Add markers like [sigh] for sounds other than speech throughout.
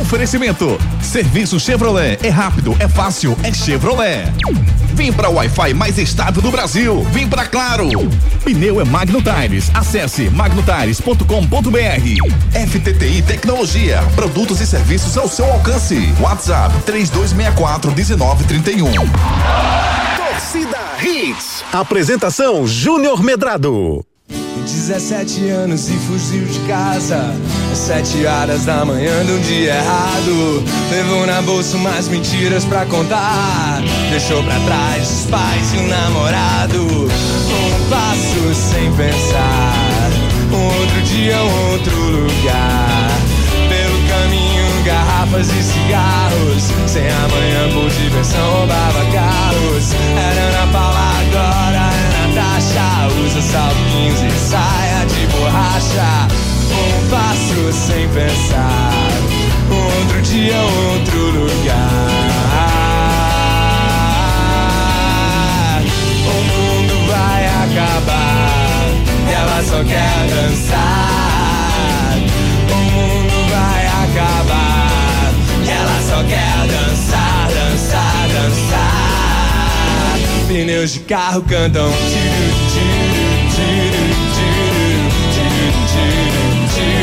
Oferecimento. Serviço Chevrolet. É rápido, é fácil, é Chevrolet. Vem para o Wi-Fi mais estável do Brasil. Vem para Claro. Pneu é Magno Tires. Acesse magnotires.com.br. FTTI Tecnologia. Produtos e serviços ao seu alcance. WhatsApp 3264 1931. Torcida Hits. Apresentação Júnior Medrado. 17 anos e fugiu de casa. Às 7 horas da manhã de um dia errado. Levou na bolsa umas mentiras pra contar. Deixou pra trás os pais e o namorado. Um passo sem pensar. Um outro dia, um outro lugar. Pelo caminho, garrafas e cigarros. Sem amanhã por diversão roubava carros. Era Ana Paula agora Natasha Usa 15 e saia de borracha. Um passo sem pensar outro dia, outro lugar. O mundo vai acabar E ela só quer dançar. O mundo vai acabar E ela só quer dançar, dançar, dançar De carro cantam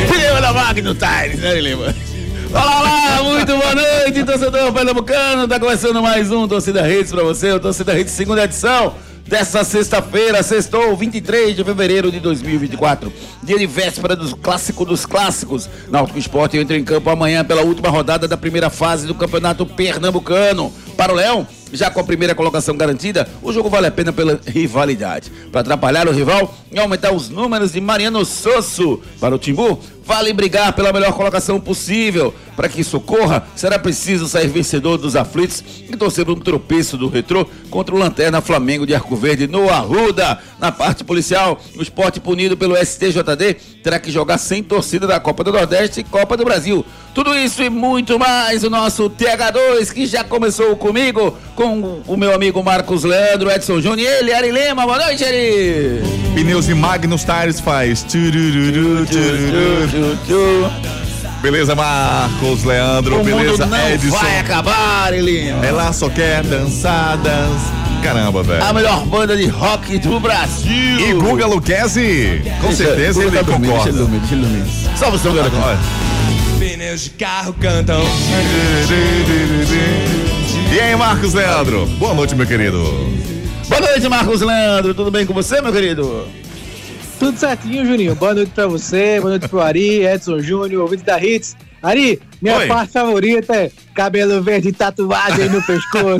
Pneu da Magno Tires, né, Lima? Olá, olá, muito boa noite, torcedor pernambucano. Tá começando mais um Torcida Redes pra você, o Torcida Redes segunda edição dessa sexta-feira, sextou 23 de fevereiro de 2024, dia de véspera dos clássicos dos clássicos. Náutico Esporte entra em campo amanhã pela última rodada da primeira fase do Campeonato Pernambucano. Para o Leão, já com a primeira colocação garantida, o jogo vale a pena pela rivalidade. Para atrapalhar o rival e aumentar os números de Mariano Sosso. Para o Timbu, vale brigar pela melhor colocação possível. Para que isso ocorra, será preciso sair vencedor dos aflitos e torcer por um tropeço do retrô contra o Lanterna Flamengo de Arco Verde no Arruda. Na parte policial, o esporte punido pelo STJD terá que jogar sem torcida da Copa do Nordeste e Copa do Brasil. Tudo isso e muito mais o nosso TH2 que já começou comigo, com o meu amigo Marcos Leandro, Edson Júnior e ele, Ari Lema. Boa noite, Ari! Pneus e Magnus Tires faz. tururu. Beleza, Marcos, Leandro, O beleza, mundo não Edson. vai acabar, Lima. Ela só quer dançar, dança. Caramba, velho. A melhor banda de rock do Brasil. E Guga Luquezzi, com certeza Guga ele tá concorda. Deixa ele dormir, deixa ele dormir. Salve o som. Pneus de carro cantam E aí, Marcos Leandro? Boa noite, meu querido. Boa noite, Marcos Leandro. Tudo bem com você, meu querido? Tudo certinho, Juninho. Boa noite pra você, boa noite pro Ari, Edson Júnior, ouvinte da Hits. Ari, minha Oi. parte favorita é cabelo verde e tatuagem no [laughs] pescoço.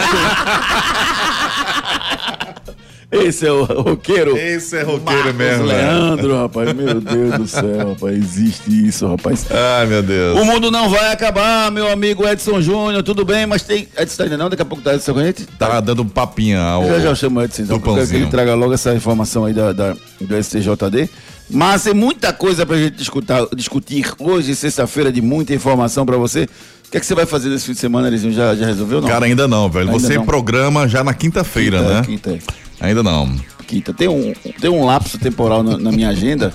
Esse é o roqueiro. Esse é roqueiro Marcos mesmo, velho. Leandro, rapaz. Meu Deus do céu, rapaz. Existe isso, rapaz. Ai, meu Deus. O mundo não vai acabar, meu amigo Edson Júnior. Tudo bem, mas tem. Edson tá ainda não? Daqui a pouco tá Edson com a gente? Tá dando papinha ao. Já já chamo o Edson, então, quero que ele traga logo essa informação aí da, da- do STJD. Mas tem muita coisa pra gente discutar, discutir hoje, sexta-feira, de muita informação pra você. O que é que você vai fazer nesse fim de semana, Elizinho? Já, já resolveu, não? Cara, ainda não, velho. Ainda Você não. programa já na quinta-feira, Quinta, né? Quinta, Ainda não. quinta. Tem um, tem um lapso temporal na, na minha agenda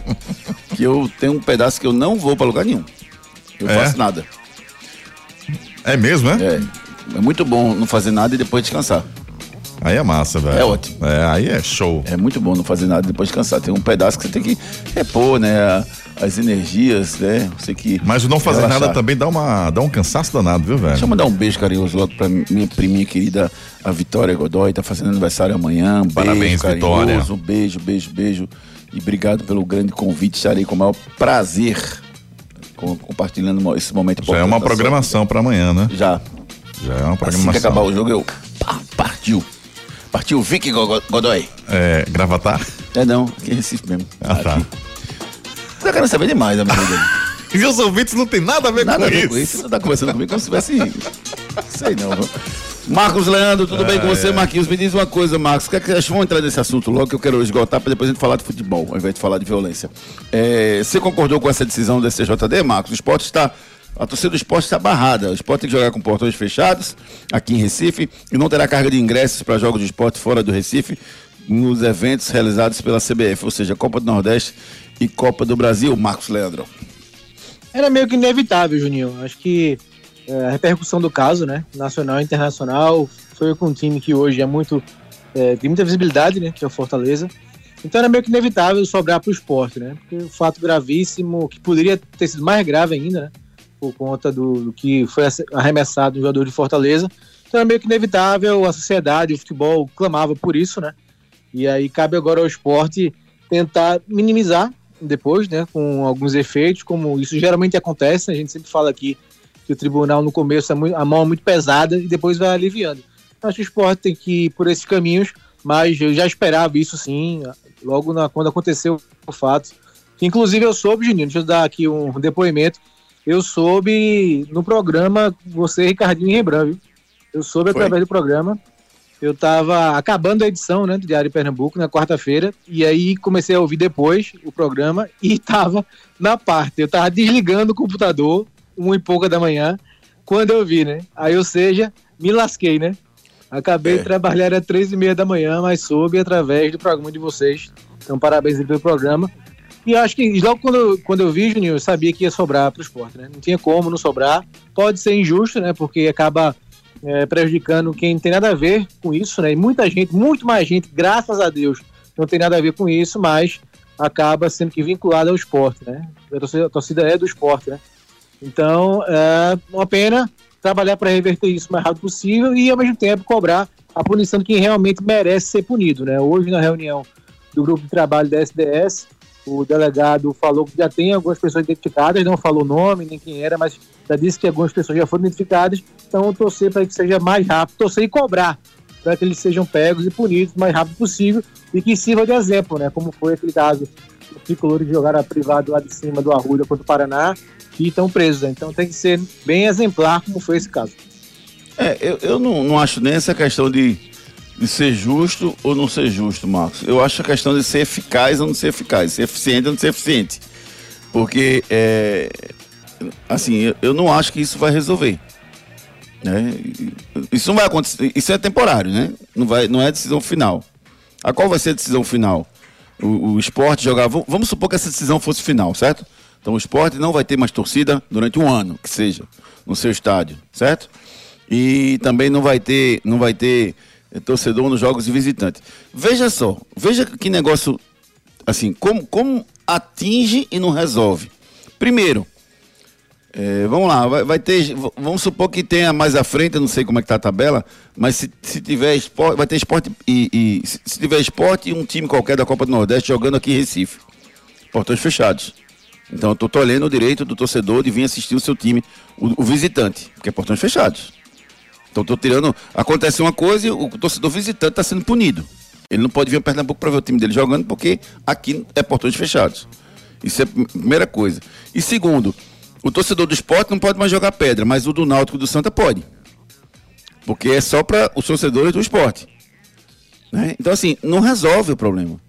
que eu tenho um pedaço que eu não vou pra lugar nenhum. Eu É? faço nada. É mesmo, é? É, é muito bom não fazer nada e depois descansar. Aí é massa, velho. É ótimo. É, aí é show. É muito bom não fazer nada e depois descansar. Tem um pedaço que você tem que repor, né? a- As energias, né? Você que. Mas o não fazer relaxar. nada também dá, uma, dá um cansaço danado, viu, velho? Deixa eu mandar um beijo carinhoso logo pra minha priminha querida, a Vitória Godoy, tá fazendo aniversário amanhã. Um Parabéns, beijo Vitória. Um beijo, beijo, beijo. E obrigado pelo grande convite. Estarei com o maior prazer com- compartilhando esse momento Já é uma programação pra amanhã, né? Já. Já é uma Assim programação. que acabar o jogo, eu. pá, partiu. Partiu Vicky Go- Godoy. É, gravatar? É não, aqui em Recife mesmo. Ah, tá. Aqui. Você tá querendo saber demais, amigo dele. [laughs] E os ouvintes não tem nada a ver Nada com a ver isso. com isso. Você tá conversando comigo como se tivesse. Sei não, viu? Marcos Leandro, tudo bem com você, Marquinhos? Me diz uma coisa, Marcos. Quer que vamos entrar nesse assunto logo que eu quero esgotar para depois a gente falar de futebol, ao invés de falar de violência. É, você concordou com essa decisão do STJD, Marcos? O esporte está. A torcida do esporte está barrada. O esporte tem que jogar com portões fechados aqui em Recife e não terá carga de ingressos para jogos de esporte fora do Recife nos eventos realizados pela CBF, ou seja, Copa do Nordeste e Copa do Brasil, Marcos Leandro. Era meio que inevitável, Juninho. Acho que é, a repercussão do caso, né? Nacional e internacional. Foi com um time que hoje é muito. É, tem muita visibilidade, né? Que é o Fortaleza. Então era meio que inevitável sobrar para o esporte, né? Porque um fato gravíssimo, que poderia ter sido mais grave ainda, né? Por conta do, do que foi arremessado no jogador de Fortaleza. Então era meio que inevitável, a sociedade, o futebol clamava por isso, né? E aí cabe agora ao esporte tentar minimizar depois, né? Com alguns efeitos, como isso geralmente acontece, a gente sempre fala aqui que o tribunal no começo é muito, a mão é muito pesada e depois vai aliviando. Então, acho que o esporte tem que ir por esses caminhos, mas eu já esperava isso sim, logo na, quando aconteceu o fato. Inclusive eu soube, Juninho, deixa eu dar aqui um depoimento, eu soube no programa, você, Ricardinho e Rembrandt, viu? Eu soube Foi. através do programa, eu estava acabando a edição né, do Diário Pernambuco na quarta-feira, e aí comecei a ouvir depois o programa [laughs] e estava na parte, eu estava desligando o computador, uma e pouca da manhã, quando eu vi, né? Aí, ou seja, me lasquei, né? Acabei é. de trabalhar às três e meia da manhã, mas soube através do programa de vocês. Então, parabéns pelo programa. E acho que logo quando, quando eu vi, Juninho, eu sabia que ia sobrar para o esporte, né? Não tinha como não sobrar. Pode ser injusto, né? Porque acaba é, prejudicando quem não tem nada a ver com isso, né? E muita gente, muito mais gente, graças a Deus, não tem nada a ver com isso, mas acaba sendo que vinculado ao esporte, né? A torcida, a torcida é do esporte, né? Então, é uma pena trabalhar para reverter isso o mais rápido possível e, ao mesmo tempo, cobrar a punição de quem realmente merece ser punido. Né? Hoje, na reunião do grupo de trabalho da SDS, o delegado falou que já tem algumas pessoas identificadas, não falou nome nem quem era, mas já disse que algumas pessoas já foram identificadas. Então, torcer para que seja mais rápido, torcer e cobrar para que eles sejam pegos e punidos o mais rápido possível e que sirva de exemplo, né? Como foi aquele caso do tricolor de jogar a privado lá de cima do Arruda contra o Paraná que estão presos. Né? Então tem que ser bem exemplar, como foi esse caso. É, eu, eu não, não acho nem essa questão de, de ser justo ou não ser justo, Marcos. Eu acho a questão de ser eficaz ou não ser eficaz, ser eficiente ou não ser eficiente. Porque, é, assim, eu, eu não acho que isso vai resolver. Né? Isso não vai acontecer, isso é temporário, né? Não, vai, não é decisão final. A qual vai ser a decisão final? O, o esporte jogar. Vamos supor que essa decisão fosse final, certo? Então o esporte não vai ter mais torcida durante um ano, que seja, no seu estádio, certo? E também não vai ter, não vai ter torcedor nos jogos de visitante. Veja só, veja que negócio, assim, como, como atinge e não resolve. Primeiro, é, vamos lá, vai, vai, ter, vamos supor que tenha mais à frente, eu não sei como é que tá a tabela, mas se, se tiver esporte, vai ter esporte e, e se tiver esporte e um time qualquer da Copa do Nordeste jogando aqui em Recife. Portões fechados. Então eu tô tolhendo o direito do torcedor de vir assistir o seu time, o, o visitante, porque é portões fechados. Então tô tirando. Acontece uma coisa e o torcedor visitante está sendo punido. Ele não pode vir a Pernambuco para ver o time dele jogando, porque aqui é portões fechados. Isso é a primeira coisa. E segundo, o torcedor do esporte não pode mais jogar pedra, mas o do Náutico do Santa pode. Porque é só para os torcedores do esporte. Né? Então, assim, não resolve o problema.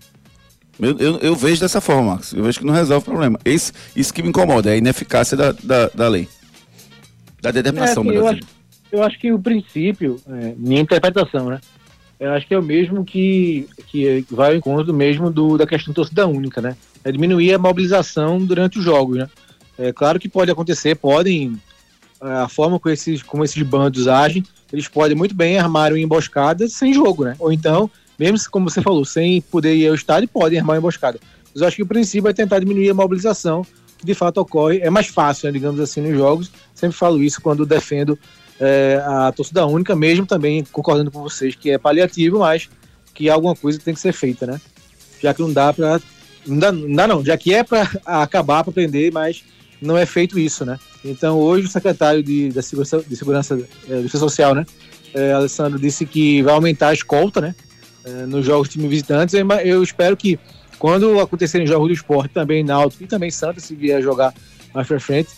Eu, eu, eu, vejo dessa forma, Marcos. Eu vejo que não resolve o problema. Esse, isso que me incomoda, é a ineficácia da, da, da lei. Da determinação, é, assim, eu, acho, eu acho que o princípio, é, minha interpretação, né? Eu acho que é o mesmo que, que vai ao encontro do mesmo do, da questão da torcida única, né? É diminuir a mobilização durante os jogos, né? É claro que pode acontecer, podem, a forma como esses, como esses bandos agem, eles podem muito bem armar uma emboscada sem jogo, né? Ou então mesmo como você falou, sem poder ir ao estádio, podem armar uma emboscada. Mas eu acho que o princípio é tentar diminuir a mobilização, que de fato ocorre, é mais fácil, né, digamos assim, nos jogos. Sempre falo isso quando defendo é, a torcida única, mesmo também concordando com vocês que é paliativo, mas que alguma coisa tem que ser feita, né? Já que não dá para não dá, não dá não, já que é para [laughs] acabar, para prender, mas não é feito isso, né? Então hoje o secretário de, da Segurança, de Segurança é, Social, né? É, Alessandro disse que vai aumentar a escolta, né? É, nos jogos time visitantes. Eu espero que quando acontecerem jogos do esporte, também Náutico e também Santa, se vier jogar mais pra frente,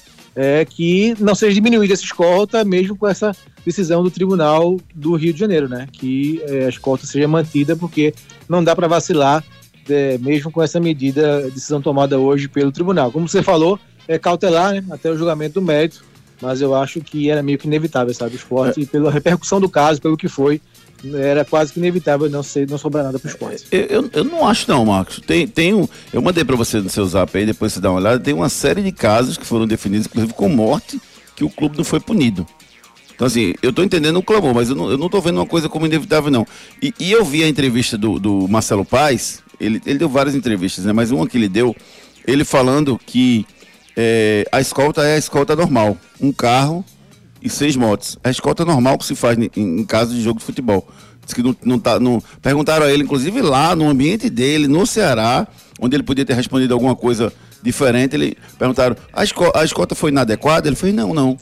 é que não seja diminuída essa escolta, mesmo com essa decisão do Tribunal do Rio de Janeiro, né? Que é, a escolta seja mantida, porque não dá para vacilar, é, mesmo com essa medida, decisão tomada hoje pelo Tribunal. Como você falou, é cautelar, né? Até o julgamento do mérito, mas eu acho que era meio que inevitável, sabe? O esporte, é. pela repercussão do caso, pelo que foi, era quase que inevitável não, ser, não sobrar nada para o esporte. Eu, eu, eu, não acho não, Marcos. Tem, tem um, eu mandei para você no seu zap aí, depois você dá uma olhada, tem uma série de casos que foram definidos, inclusive com morte, que o clube não foi punido. Então, assim, eu tô entendendo o clamor, mas eu não, eu não tô vendo uma coisa como inevitável, não. E, e eu vi a entrevista do, do Marcelo Paes, ele, ele deu várias entrevistas, né? Mas uma que ele deu, ele falando que é, a escolta é a escolta normal. Um carro e seis motos. A escolta normal que se faz em, em caso de jogo de futebol. Diz que não, não tá. Não... Perguntaram a ele, inclusive lá no ambiente dele, no Ceará, onde ele podia ter respondido alguma coisa diferente. Ele perguntaram: a, esco a escolta foi inadequada? Ele falou: não, não.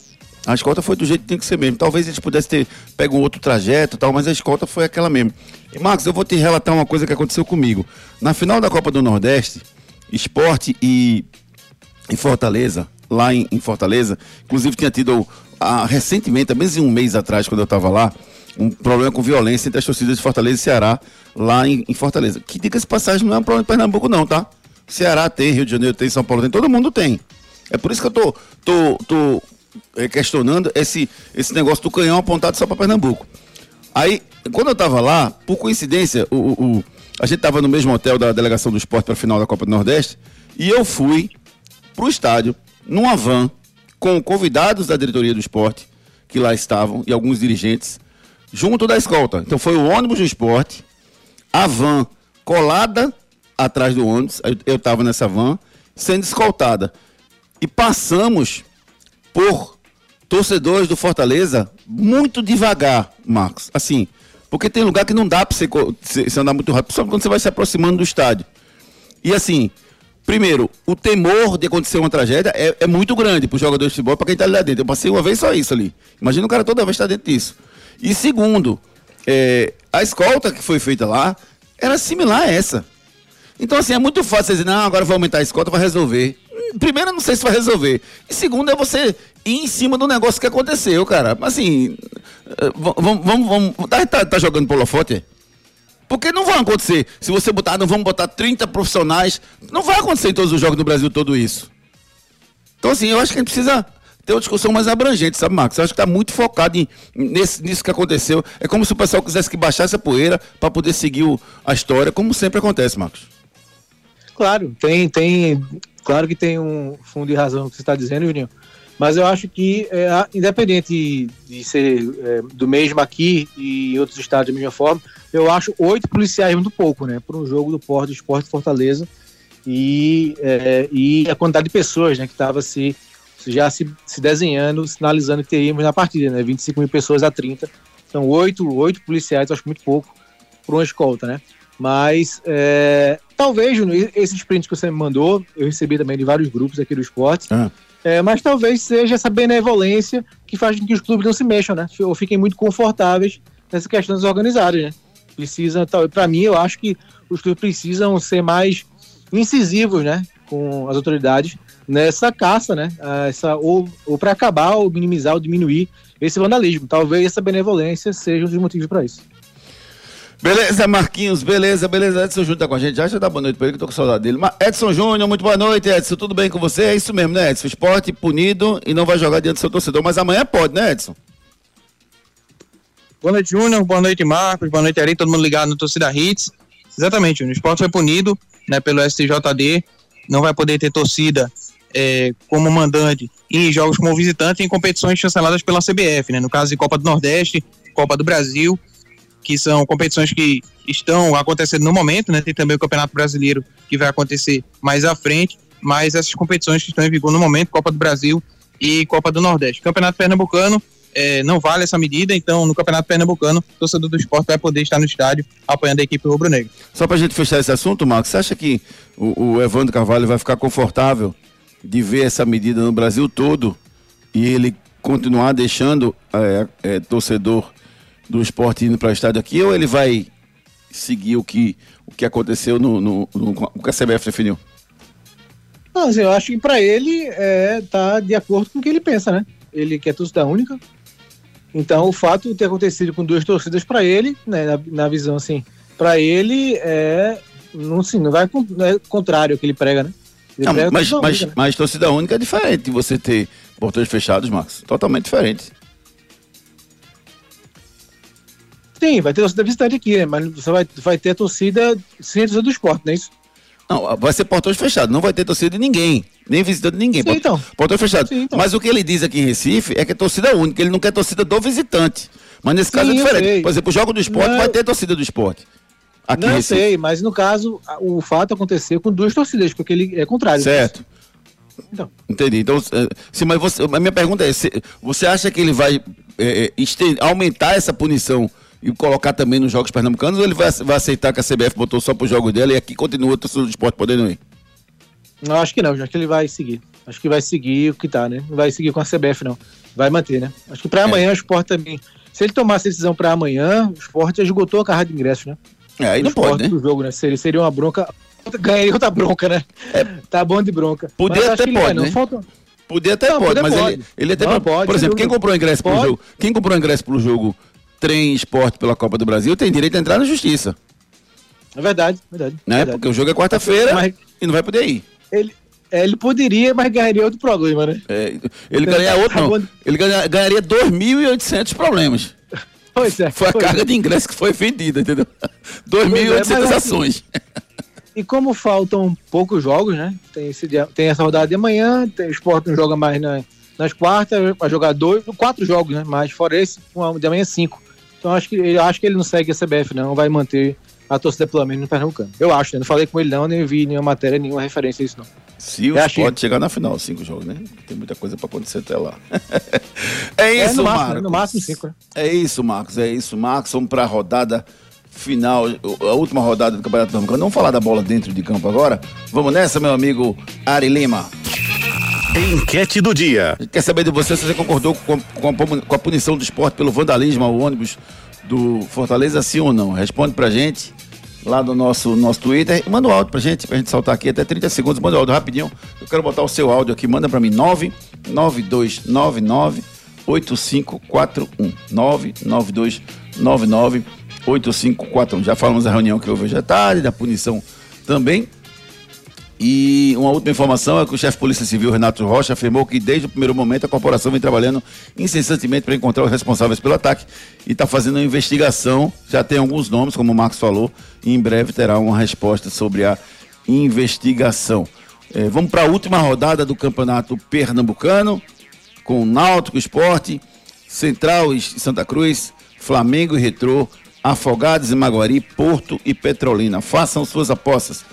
A escolta foi do jeito que tem que ser mesmo. Talvez eles pudessem ter pego outro trajeto tal, mas a escolta foi aquela mesmo. E Marcos, eu vou te relatar uma coisa que aconteceu comigo. Na final da Copa do Nordeste, Esporte e, e Fortaleza, lá em, em, Fortaleza, inclusive tinha tido ah, recentemente, menos de um mês atrás, quando eu estava lá, um problema com violência entre as torcidas de Fortaleza e Ceará, lá em, em Fortaleza. Que diga-se passagem, não é um problema de Pernambuco, não, tá? Ceará tem, Rio de Janeiro tem, São Paulo tem, todo mundo tem. É por isso que eu tô, tô, tô é, questionando esse, esse negócio do canhão apontado só para Pernambuco. Aí, quando eu estava lá, por coincidência, o, o, a gente estava no mesmo hotel da delegação do esporte para a final da Copa do Nordeste, e eu fui para o estádio, numa van, com convidados da diretoria do esporte, que lá estavam, e alguns dirigentes, junto da escolta. Então foi o ônibus do esporte, a van colada atrás do ônibus, eu estava nessa van, sendo escoltada. E passamos por torcedores do Fortaleza muito devagar, Marcos. Assim, porque tem lugar que não dá para você, você andar muito rápido, só quando você vai se aproximando do estádio. E assim, primeiro, o temor de acontecer uma tragédia é, é muito grande para os jogadores de futebol, para quem está ali dentro. Eu passei uma vez só isso ali. Imagina o cara toda vez estar tá dentro disso. E segundo, é, a escolta que foi feita lá era similar a essa. Então, assim, é muito fácil dizer, não, agora vou aumentar a escolta, vai resolver primeiro, eu não sei se vai resolver. E segundo, é você ir em cima do negócio que aconteceu, cara. Assim, eh, vamos, vamos, vamos. Tá, tá, tá jogando polo forte? Porque não vai acontecer. Se você botar, não vamos botar 30 profissionais. Não vai acontecer em todos os jogos do Brasil tudo isso. Então, assim, eu acho que a gente precisa ter uma discussão mais abrangente, sabe, Marcos? Eu acho que está muito focado em, nesse, nisso que aconteceu. É como se o pessoal quisesse que baixasse a poeira para poder seguir o, a história, como sempre acontece, Marcos. Claro, tem, tem Claro que tem um fundo de razão no que você está dizendo, Juninho, mas eu acho que, é, independente de ser é, do mesmo aqui e em outros estados da mesma forma, eu acho oito policiais muito pouco, né? Por um jogo do Porto, do Esporte Fortaleza. E, é, e a quantidade de pessoas né, que estava se, já se, se desenhando, sinalizando que teríamos na partida, né? 25 mil pessoas a 30. São oito, oito policiais, eu acho muito pouco, por uma escolta, né? Mas é, talvez, Júnior, esse sprint que você me mandou, eu recebi também de vários grupos aqui do esporte. Ah. É, mas talvez seja essa benevolência que faz com que os clubes não se mexam, né? Ou fiquem muito confortáveis nessa questão desorganizadas, né? Precisa, para mim, eu acho que os clubes precisam ser mais incisivos, né? Com as autoridades nessa caça, né? Essa, ou ou para acabar, ou minimizar, ou diminuir esse vandalismo. Talvez essa benevolência seja um dos motivos para isso. Beleza, Marquinhos, beleza, beleza. Edson Júnior tá com a gente. Já já dá boa noite pra ele, que eu tô com saudade dele. Edson Júnior, muito boa noite, Edson. Tudo bem com você? É isso mesmo, né, Edson? Esporte punido e não vai jogar diante do seu torcedor, mas amanhã pode, né, Edson? Boa noite, Júnior. Boa noite, Marcos. Boa noite, Ari. Todo mundo ligado no Torcida Hits. Exatamente, Júnior. O esporte foi punido né, pelo STJD. Não vai poder ter torcida é, como mandante em jogos como visitante em competições chanceladas pela CBF, né? No caso de Copa do Nordeste, Copa do Brasil que são competições que estão acontecendo no momento, né? Tem também o Campeonato Brasileiro que vai acontecer mais à frente, mas essas competições que estão em vigor no momento, Copa do Brasil e Copa do Nordeste. Campeonato Pernambucano é, não vale essa medida, então no Campeonato Pernambucano, o torcedor do esporte vai poder estar no estádio apoiando a equipe rubro-negra. Só para a gente fechar esse assunto, Marcos, você acha que o, o Evandro Carvalho vai ficar confortável de ver essa medida no Brasil todo e ele continuar deixando é, é, torcedor do esporte indo para o estádio aqui ou ele vai seguir o que, o que aconteceu no, no, no o que a CBF definiu? Mas eu acho que para ele é, tá de acordo com o que ele pensa, né? Ele quer torcida única. Então o fato de ter acontecido com duas torcidas para ele, né, na, na, visão assim, para ele é não, sim, não vai não é contrário ao que ele prega, né? Ele não, prega mas, mas, única, né? mas torcida única é diferente de você ter portões fechados, Marcos. Totalmente diferente. Sim, vai ter torcida visitante aqui, né? Mas você vai, vai ter a torcida sem a torcida do esporte, não é isso? Não, vai ser portões fechados, não vai ter torcida de ninguém, nem visitante de ninguém. Sim, então. Portão fechado. Sim, então. Mas o que ele diz aqui em Recife é que é torcida única, ele não quer torcida do visitante. Mas nesse caso é Sim, diferente. Por exemplo, o jogo do esporte Não. vai ter torcida do esporte. Aqui Não sei, mas no caso, o fato aconteceu com duas torcidas, porque ele é contrário. Certo. Então. Entendi. Então, eh, sim, mas você, a minha pergunta é: se- você acha que ele vai esten- aumentar essa punição e colocar também nos jogos pernambucanos ou ele vai, vai aceitar que a CBF botou só pro jogo dela e aqui continua o torcedor do esporte podendo ir? Não, acho que não, acho que ele vai seguir. Acho que vai seguir o que tá, né? Não vai seguir com a CBF, não. Vai manter, né? Acho que pra amanhã o esporte também. Se ele tomasse a decisão pra amanhã, o esporte já esgotou a carra de ingressos, né? É, aí não pode, né? pro jogo, né? Seria, seria uma bronca. Ganharia outra bronca, né? Tá bom de bronca. Podia acho até pode, não. né? Falta- Podia até Não, pode, poder mas pode. ele, ele até. Não, por pode, exemplo, sem quem comprou ingresso pro Pode. jogo, quem comprou ingresso pro jogo trem esporte pela Copa do Brasil tem direito a entrar na justiça, É verdade, verdade. né? verdade. Porque o jogo é quarta-feira Mas- e não vai poder ir. Ele, é, ele poderia, mas ganharia outro problema, né? É, ele Tá ganharia outro, não. Ele ganha- ganharia 2.800 problemas. Pois é. Foi a pois é. carga de ingresso que foi vendida, entendeu? [laughs] Pois é, 2.800 mas assim, ações. E como faltam poucos jogos, né? Tem, esse dia- tem essa rodada de amanhã, tem, o Sport não joga mais na- nas quartas, vai jogar dois, quatro jogos, né? Mas fora esse, um, de amanhã cinco. Então acho que eu acho que ele não segue a CBF, não, vai manter a torcida pelo menos no Pernambucano. Eu acho, né? Não falei com ele não, nem vi nenhuma matéria, nenhuma referência a isso, não. Se o achei- Sport chegar na final, cinco jogos, né? Tem muita coisa pra acontecer até lá. [laughs] é É, isso, no máximo, Marcos. né? No máximo cinco, né? É isso, Marcos. É isso, Marcos. Vamos pra rodada final, a última rodada do Campeonato Pernambucano. Vamos falar da bola dentro de campo agora? Vamos nessa, meu amigo Ari Lima. Enquete do dia. Quer saber de você se você concordou com com com a punição do esporte pelo vandalismo ao ônibus do Fortaleza, sim ou não? Responde pra gente lá no nosso, nosso Twitter. Manda o áudio pra gente, pra gente saltar aqui até 30 segundos. Manda o áudio rapidinho. Eu quero botar o seu áudio aqui. Manda pra mim 99299 8541 99299 8541. Já falamos da reunião que houve hoje à tarde, da punição também. E uma última informação é que o chefe de Polícia Civil, Renato Rocha, afirmou que desde o primeiro momento a corporação vem trabalhando incessantemente para encontrar os responsáveis pelo ataque e está fazendo uma investigação. Já tem alguns nomes, como o Marcos falou, e em breve terá uma resposta sobre a investigação. Eh, vamos para a última rodada do Campeonato Pernambucano, com Náutico Esporte, Central e Santa Cruz, Flamengo e Retrô, Afogados e Maguari, Porto e Petrolina. Façam suas apostas.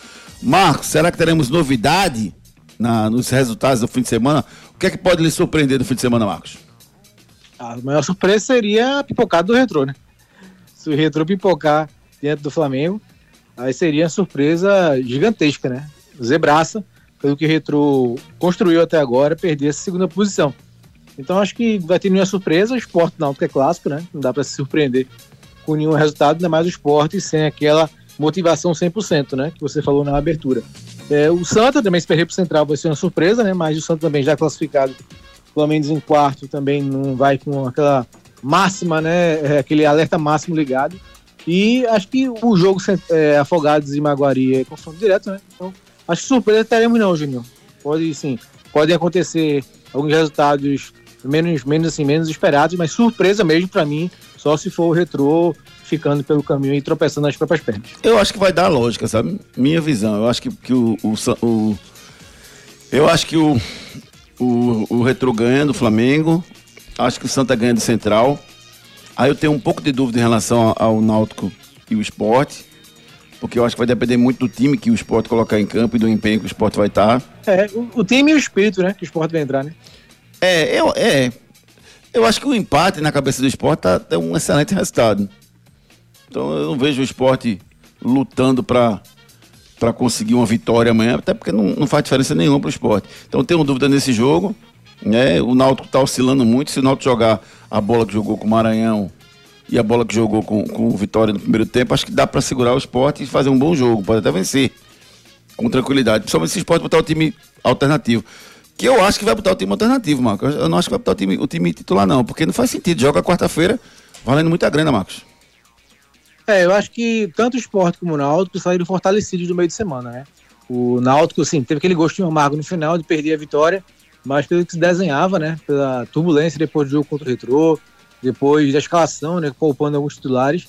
Marcos, será que teremos novidade na- nos resultados do fim de semana? O que é que pode lhe surpreender do fim de semana, Marcos? A maior surpresa seria a pipocada do Retrô, né? Se o Retrô pipocar dentro do Flamengo, aí seria uma surpresa gigantesca, né? Zebraça, pelo que o Retrô construiu até agora, perder essa segunda posição. Então acho que vai ter nenhuma surpresa, o esporte não, porque é clássico, né? Não dá para se surpreender com nenhum resultado, ainda mais o esporte sem aquela motivação 100%, né? Que você falou na abertura. É, o Santa também se perder pro Central vai ser uma surpresa, né? Mas o Santa também já classificado pelo menos em quarto também não vai com aquela máxima, né? é, aquele alerta máximo ligado. E acho que o jogo é, Afogados e Maguari é confronto direto, né? Então, acho que surpresa teremos não, Júnior. Pode sim, podem acontecer alguns resultados menos, menos assim, menos esperados, mas surpresa mesmo para mim, só se for o retrô ficando pelo caminho e tropeçando nas próprias pernas. Eu acho que vai dar lógica, sabe? Minha visão. Eu acho que, que o, o, o- Eu acho que o, o, o Retro ganha do Flamengo. Acho que o Santa ganha do Central. Aí eu tenho um pouco de dúvida em relação ao, Náutico e o esporte. Porque eu acho que vai depender muito do time que o esporte colocar em campo e do empenho que o esporte vai estar. É, o, o time e o espírito, né? Que o esporte vai entrar, né? É, eu, é. Eu acho que o empate na cabeça do esporte tá, tá um excelente resultado. Então eu não vejo o esporte lutando para para conseguir uma vitória amanhã, até porque não, não faz diferença nenhuma para o esporte. Então tenho dúvida nesse jogo. Né? O Náutico está oscilando muito. Se o Náutico jogar a bola que jogou com o Maranhão e a bola que jogou com, com o Vitória no primeiro tempo, acho que dá para segurar o esporte e fazer um bom jogo. Pode até vencer com tranquilidade. Principalmente se o esporte botar o time alternativo. Que eu acho que vai botar o time alternativo, Marcos. Eu não acho que vai botar o time, o time titular, não. Porque não faz sentido. Joga quarta-feira valendo muita grana, Marcos. É, eu acho que tanto o esporte como o Náutico saíram fortalecidos no meio de semana, né? O Náutico, assim, teve aquele gostinho amargo no final de perder a vitória, mas pelo que se desenhava, né? Pela turbulência depois do jogo contra o Retrô, depois da escalação, né? Poupando alguns titulares.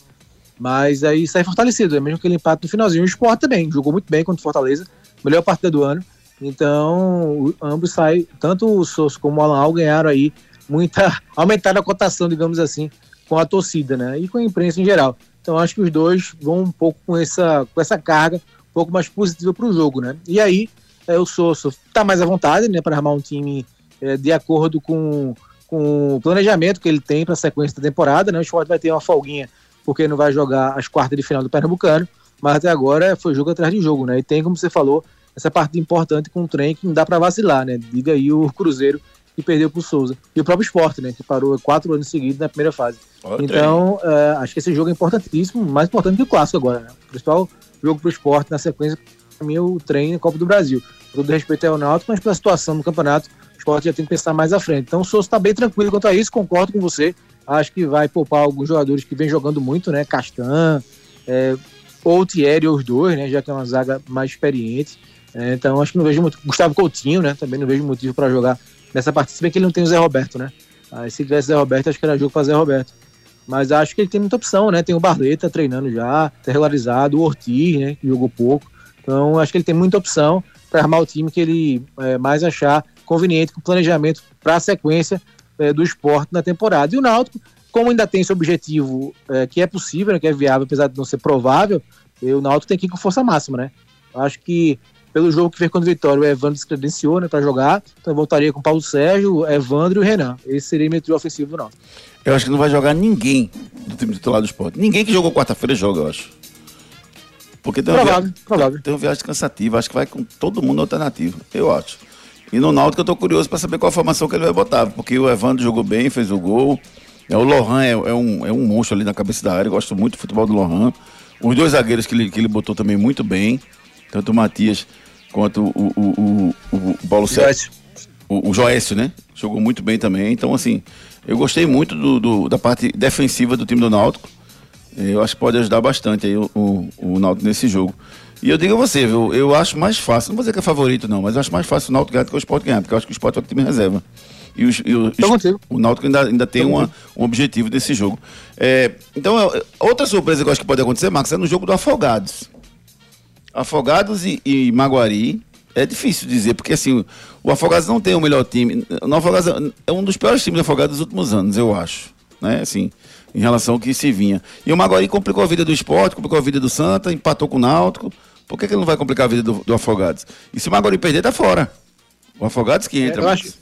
Mas aí sai fortalecido, é mesmo aquele empate no finalzinho. O Sport também jogou muito bem contra o Fortaleza, melhor partida do ano. Então, ambos saem, tanto o Souza como o Alan Al ganharam aí muita. [laughs] aumentaram a cotação, digamos assim, com a torcida, né? E com a imprensa em geral. Então, acho que os dois vão um pouco com essa, com essa carga um pouco mais positiva para o jogo, né? E aí, é, o Souza está mais à vontade, né, para armar um time é, de acordo com, com o planejamento que ele tem para a sequência da temporada, né? O Sport vai ter uma folguinha porque não vai jogar as quartas de final do Pernambucano, mas até agora foi jogo atrás de jogo, né? E tem, como você falou, essa parte importante com o trem que não dá para vacilar, né? Diga aí o Cruzeiro que perdeu para o Souza. E o próprio esporte, né? Que parou quatro anos seguidos na primeira fase. então, é, acho que esse jogo é importantíssimo, mais importante que o clássico agora, né? O principal jogo para o esporte na sequência, para mim, é o trem na Copa do Brasil. Todo respeito ao Náutico, mas pela situação no campeonato, o esporte já tem que pensar mais à frente. Então, o Souza está bem tranquilo quanto a isso, concordo com você. Acho que vai poupar alguns jogadores que vem jogando muito, né? Castan, é, ou o Thierry, ou os dois, né? Já que é uma zaga mais experiente. É, então, acho que não vejo muito. Gustavo Coutinho, né? Também não vejo motivo para jogar nessa partida, se bem que ele não tem o Zé Roberto, né? Aí, se tivesse Zé Roberto, acho que era jogo para Zé Roberto. Mas acho que ele tem muita opção, né? Tem o Barleta treinando já, tá regularizado, o Ortiz, né? Que jogou pouco. Então, acho que ele tem muita opção para armar o time que ele é, mais achar conveniente com o planejamento para a sequência é, do esporte na temporada. E o Náutico, como ainda tem esse objetivo é, que é possível, né, que é viável, apesar de não ser provável, o Náutico tem que ir com força máxima, né? Acho que pelo jogo que fez contra o Vitória, o Evandro se credenciou né, para jogar, então eu voltaria com o Paulo Sérgio, Evandro e o Renan. Esse seria meu trio ofensivo do Náutico. Eu acho que não vai jogar ninguém do time titular do esporte. Ninguém que jogou quarta-feira joga, eu acho. Porque tem uma, provável, viagem, provável. tem uma viagem cansativa, acho que vai com todo mundo alternativo, eu acho. E no Náutico eu tô curioso para saber qual a formação que ele vai botar, porque o Evandro jogou bem, fez o gol. É, o Lohan é, é, um, é um monstro ali na cabeça da área, eu gosto muito do futebol do Lohan. Os dois zagueiros que ele, que ele botou também muito bem, tanto o Matias quanto o, o, o, o, o Paulo Sérgio. O, o Joécio, né? Jogou muito bem também. Então, assim, eu gostei muito do, do, da parte defensiva do time do Náutico. Eu acho que pode ajudar bastante aí o, o, o Náutico nesse jogo. E eu digo a você, viu, eu acho mais fácil, não vou dizer que é favorito não, mas eu acho mais fácil o Náutico ganhar do que o Sport ganhar, porque eu acho que o Sport é o time reserva. E, os, e os, o Náutico ainda, ainda tem uma, um objetivo desse jogo. É, então, outra surpresa que eu acho que pode acontecer, Marcos, é no jogo do Afogados. Afogados e, e Maguari, é difícil dizer, porque assim, o Afogados não tem o melhor time. O Afogados é um dos piores times do Afogados dos últimos anos, eu acho. Né? Assim, em relação ao que se vinha. E o Maguari complicou a vida do esporte, complicou a vida do Santa, empatou com o Náutico. Por que, que ele não vai complicar a vida do, do Afogados? E se o Maguari perder, tá fora. O Afogados que entra. É, eu, acho,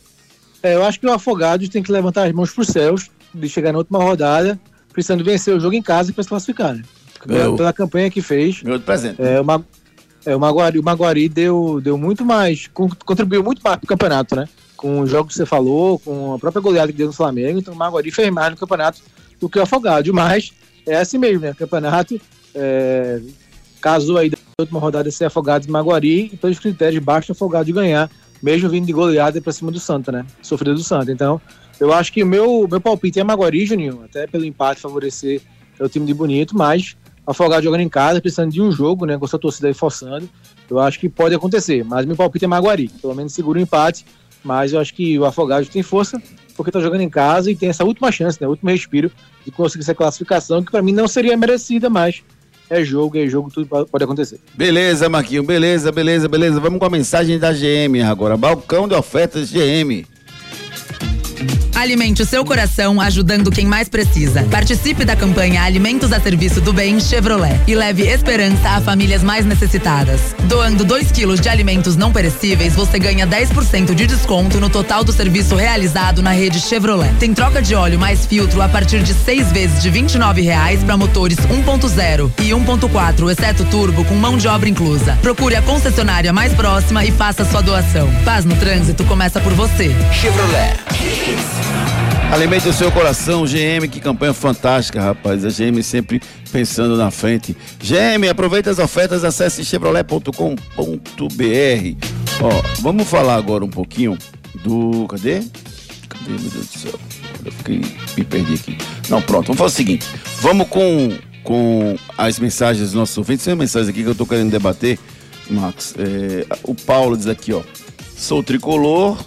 é, eu acho que o Afogados tem que levantar as mãos para os céus, de chegar na última rodada, precisando vencer o jogo em casa para se classificar. Né? Pela, pela, campanha que fez. Meu presente. É, uma, é, o Maguari, o Maguari deu, deu muito mais, contribuiu muito mais para o campeonato, né? Com os jogos que você falou, com a própria goleada que deu no Flamengo. Então o Maguari fez mais no campeonato do que o Afogados. Mas é assim mesmo, né? Campeonato é, casou aí da última rodada ser Afogados e Maguari, e pelos critérios basta o Afogados ganhar, mesmo vindo de goleada para cima do Santa, né? Sofrida do Santa. Então, eu acho que o meu, meu palpite é Maguari, Juninho, até pelo empate favorecer o time de Bonito, mas Afogado jogando em casa, precisando de um jogo, né? Com sua torcida aí forçando. Eu acho que pode acontecer. Mas meu palpite é Maguari. Pelo menos segura o empate. Mas eu acho que o Afogado tem força, porque tá jogando em casa e tem essa última chance, né? Último respiro de conseguir essa classificação, que para mim não seria merecida, mas é jogo, é jogo, tudo pode acontecer. Beleza, Marquinho, beleza, beleza, beleza. Vamos com a mensagem da GM agora. Balcão de ofertas GM. Alimente o seu coração ajudando quem mais precisa. Participe da campanha Alimentos a Serviço do Bem Chevrolet e leve esperança a famílias mais necessitadas. Doando 2 quilos de alimentos não perecíveis, você ganha 10% de desconto no total do serviço realizado na rede Chevrolet. Tem troca de óleo mais filtro a partir de seis vezes de R$ 29,00 para motores 1.0 e 1.4, exceto turbo, com mão de obra inclusa. Procure a concessionária mais próxima e faça sua doação. Paz no trânsito começa por você. Chevrolet. Alimente o seu coração, GM, que campanha fantástica, rapaz. A GM sempre pensando na frente. GM, aproveita as ofertas, acesse chevrolet.com.br. Ó, vamos falar agora um pouquinho do. Cadê? Cadê, meu Deus do céu? Eu fiquei. Me perdi aqui. Não, pronto, vamos fazer o seguinte. Vamos com, com as mensagens dos nossos ouvintes. Tem uma mensagem aqui que eu tô querendo debater, Max. É, o Paulo diz aqui, ó. Sou tricolor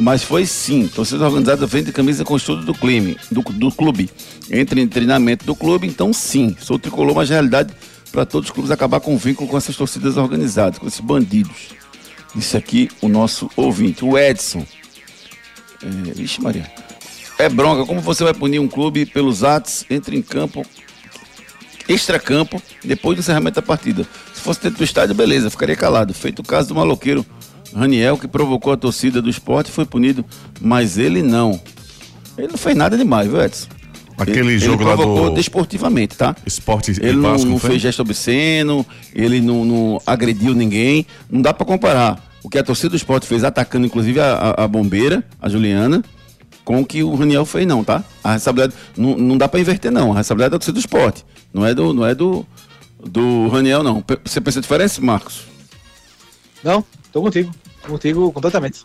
Mas foi sim, torcida organizada vende camisa com estudo do clube, do, do clube. Entre em treinamento do clube, então sim, sou tricolor, mas realidade para todos os clubes acabar com o vínculo com essas torcidas organizadas, com esses bandidos. Isso aqui o nosso ouvinte, o Edson. É, vixe Maria. É bronca, como você vai punir um clube pelos atos, entre em campo, extra-campo, depois do encerramento da partida? Se fosse dentro do estádio, beleza, ficaria calado. Feito o caso do maloqueiro Raniel, que provocou a torcida do esporte foi punido, mas ele não. Ele não fez nada demais, viu, Edson? Aquele ele, jogo ele lá provocou do desportivamente, tá? Esporte Ele não, Vasco, não fez gesto obsceno, ele não, não agrediu ninguém. Não dá pra comparar o que a torcida do esporte fez, atacando inclusive a, a- a bombeira, a Juliana, com o que o Raniel fez, não, tá? A responsabilidade. Não, não dá pra inverter, não. A responsabilidade é da torcida do esporte. Não é do, não é do, do Raniel, não. Você pensa diferente, Marcos? Não, tô contigo. Contigo completamente.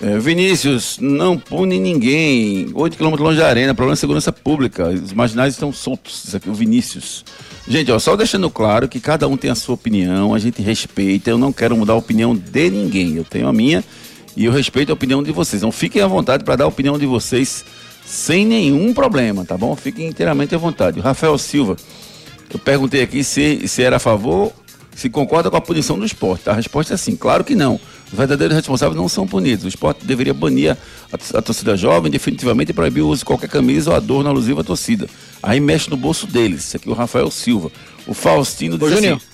É, Vinícius, não pune ninguém. 8 km longe da arena, problema de segurança pública. Os marginais estão soltos. Isso aqui, o Vinícius. Gente, ó, só deixando claro que cada um tem a sua opinião, a gente respeita. Eu não quero mudar a opinião de ninguém. Eu tenho a minha e eu respeito a opinião de vocês. Então fiquem à vontade para dar a opinião de vocês sem nenhum problema, tá bom? Fiquem inteiramente à vontade. Rafael Silva, eu perguntei aqui se, se era a favor, se concorda com a punição do esporte. A resposta é sim, claro que não. Os verdadeiros responsáveis não são punidos. O esporte deveria banir a, torcida jovem definitivamente e proibir o uso de qualquer camisa ou adorno alusivo à torcida. Aí mexe no bolso deles. Isso aqui é o Rafael Silva. O Faustino Ô, diz Juninho. assim...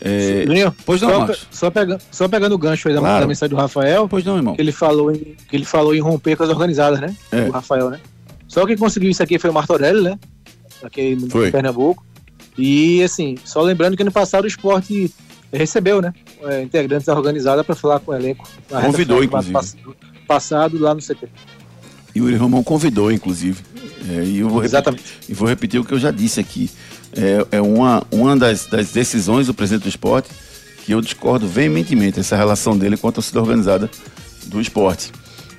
É, Juninho, pois não, só, pe- só, pegando, só pegando o gancho aí da, Claro. da mensagem do Rafael, Pois não, irmão. que ele falou em, que ele falou em romper com as organizadas, né? É. O Rafael, né? Só quem conseguiu isso aqui foi o Martorelli, né? Aqui no Foi. Pernambuco. E assim, só lembrando que ano passado o esporte recebeu, né? é, integrantes da organizada para falar com o elenco. Convidou, inclusive. pass- Passado lá no CT. Yuri Romão convidou, inclusive. É, e eu vou repetir, Exatamente. e vou repetir o que eu já disse aqui. É, é uma, uma das, das decisões do presidente do esporte que eu discordo veementemente, essa relação dele com a torcida organizada do esporte.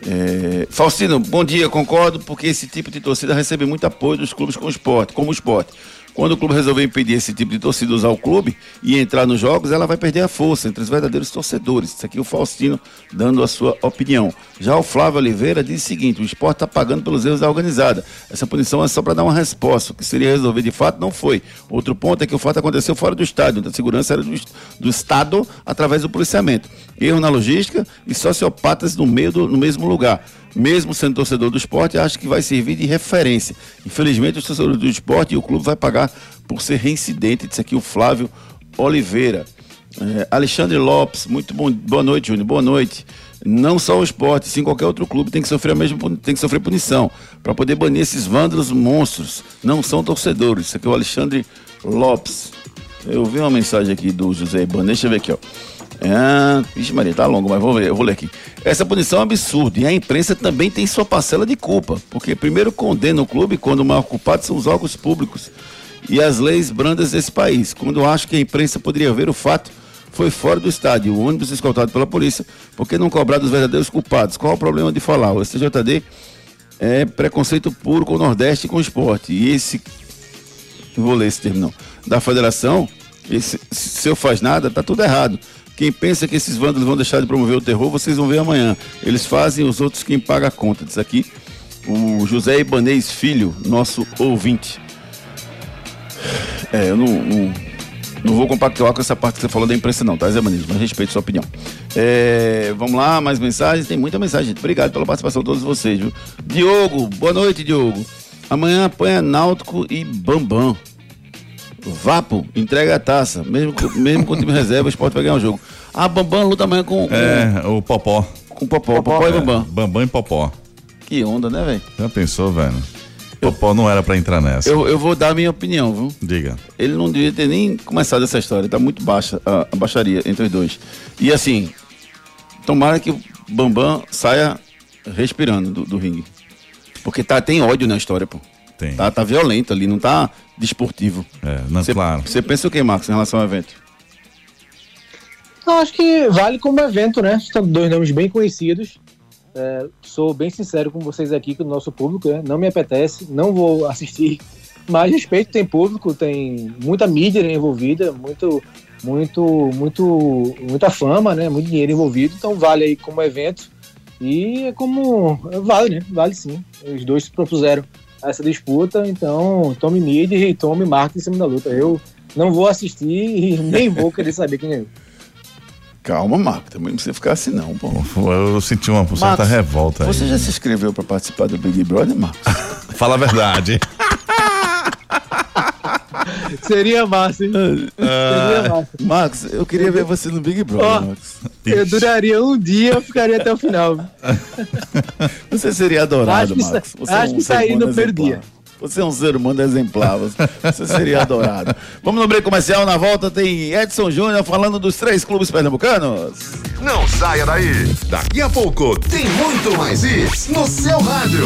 É, Faustino, bom dia, concordo, porque esse tipo de torcida recebe muito apoio dos clubes com o esporte, como o esporte. Quando o clube resolver impedir esse tipo de torcida usar o clube e entrar nos jogos, ela vai perder a força entre os verdadeiros torcedores. Isso aqui é o Faustino dando a sua opinião. Já o Flávio Oliveira diz o seguinte: o esporte está pagando pelos erros da organizada. Essa punição é só para dar uma resposta. O que seria resolver de fato não foi. Outro ponto é que o fato aconteceu fora do estádio, a segurança era do, do Estado através do policiamento. Erro na logística e sociopatas no, meio do, no mesmo lugar. Mesmo sendo torcedor do esporte, acho que vai servir de referência. Infelizmente, os torcedores do esporte e o clube vai pagar por ser reincidente. Disse aqui o Flávio Oliveira. É, Alexandre Lopes, muito bom, boa noite, Júnior. Boa noite. Não só o esporte, sim qualquer outro clube tem que sofrer a mesma tem que sofrer punição para poder banir esses vândalos monstros. Não são torcedores. Isso aqui é o Alexandre Lopes. Eu vi uma mensagem aqui do José Iban, deixa eu ver aqui, ó. É, vixe Maria, tá longo, mas vou ver, eu vou ler aqui. Essa punição é um absurda e a imprensa também tem sua parcela de culpa, porque primeiro condena o clube quando o maior culpado são os órgãos públicos e as leis brandas desse país. Quando acho que a imprensa poderia ver o fato, foi fora do estádio, o ônibus escoltado pela polícia, porque não cobrar dos verdadeiros culpados? Qual o problema de falar? O STJD é preconceito puro com o Nordeste e com o esporte. E esse vou ler esse termo não, da federação, esse, se eu faz nada, tá tudo errado. Quem pensa que esses vândalos vão deixar de promover o terror, vocês vão ver amanhã. Eles fazem os outros quem paga a conta. Diz aqui o José Ibanez Filho, nosso ouvinte. É, eu não, não, não vou compactuar com essa parte que você falou da imprensa não, tá, Zé Ibanez? Mas respeito sua opinião. É, vamos lá, mais mensagens? Tem muita mensagem, gente. Obrigado pela participação de todos vocês, viu? Diogo, boa noite, Diogo. Amanhã apanha Náutico e Bambam. Vapo, entrega a taça. Mesmo, com- mesmo com o time reserva, o esporte vai ganhar o jogo. Ah, Bambam luta amanhã com, com, É, o Popó. com Popó. Popó e É, Bambam. Bambam e Popó. Que onda, né, velho? Já pensou, velho? Popó não era pra entrar nessa. Eu, eu vou dar a minha opinião, viu? Diga. Ele não devia ter nem começado essa história. Tá muito baixa a, a baixaria entre os dois. E assim, tomara que o Bambam saia respirando do, do ringue. Porque tá, tem ódio na história, pô. Tem. Tá, tá violento ali, não tá desportivo. É, não, Você claro. você pensa o que, Marcos, em relação ao evento? Eu acho que vale como evento, né? São dois nomes bem conhecidos. É, sou bem sincero com vocês aqui, com o nosso público, né? Não me apetece, não vou [laughs] assistir. Mas respeito, tem público, tem muita mídia envolvida, muito, muito, muito, muita fama, né? Muito dinheiro envolvido, então vale aí como evento. E é como. Vale, né? Vale sim. Os dois se propuseram essa disputa, então Tommy Mid e Tommy Mark em cima da luta. Eu não vou assistir e [laughs] nem vou querer saber quem ganhou. Calma, Marco, também não precisa ficar assim não, pô. Eu senti uma certa Marcos, revolta aí. Você já se inscreveu pra participar do Big Brother, Marcos? [laughs] Fala a verdade. [laughs] Seria massa, hein? Seria massa. Marcos, eu queria ver você no Big Brother, Ó, Marcos. eu duraria um dia, eu ficaria até o final. [laughs] Você seria adorado, Acho que sa- Você é acho que ser saí humano no primeiro dia. Você é um ser humano exemplar. Você- Você seria [laughs] adorado. Vamos no break comercial. Na volta tem Edson Júnior falando dos três clubes pernambucanos. Não saia daí. Daqui a pouco tem muito mais isso no seu rádio.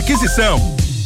aquisição.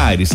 Aires.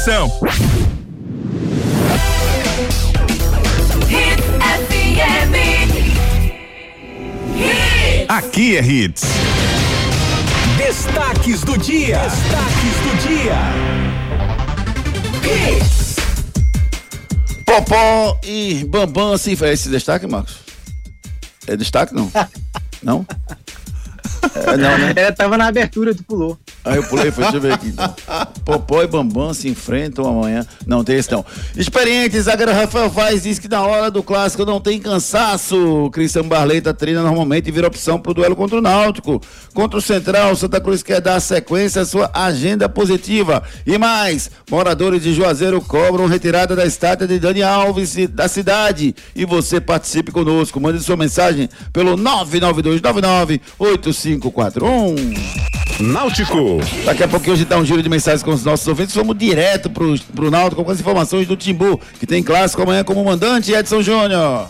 Aqui é Hits. Destaques do dia. Destaques do dia. Popó e Bambam assim, é esse destaque, Marcos? É destaque não? [laughs] não? É, não, né? Ela tava na abertura, tu pulou. Aí eu pulei, foi, deixa eu ver aqui. Então. [laughs] Popó e Bambam se enfrentam amanhã. Não, tem esse não. Experiente, zagueiro Rafael Vaz diz que na hora do clássico não tem cansaço. Cristian Barleta treina normalmente e vira opção pro duelo contra o Náutico. Contra o Central, Santa Cruz quer dar sequência à sua agenda positiva. E mais, moradores de Juazeiro cobram retirada da estátua de Dani Alves da cidade. E você participe conosco. Mande sua mensagem pelo 992998541. Náutico. Daqui a pouquinho a gente dá um giro de mensagens com os nossos ouvintes. Vamos direto pro, pro Náutico com as informações do Timbu, que tem clássico amanhã como mandante, Edson Júnior.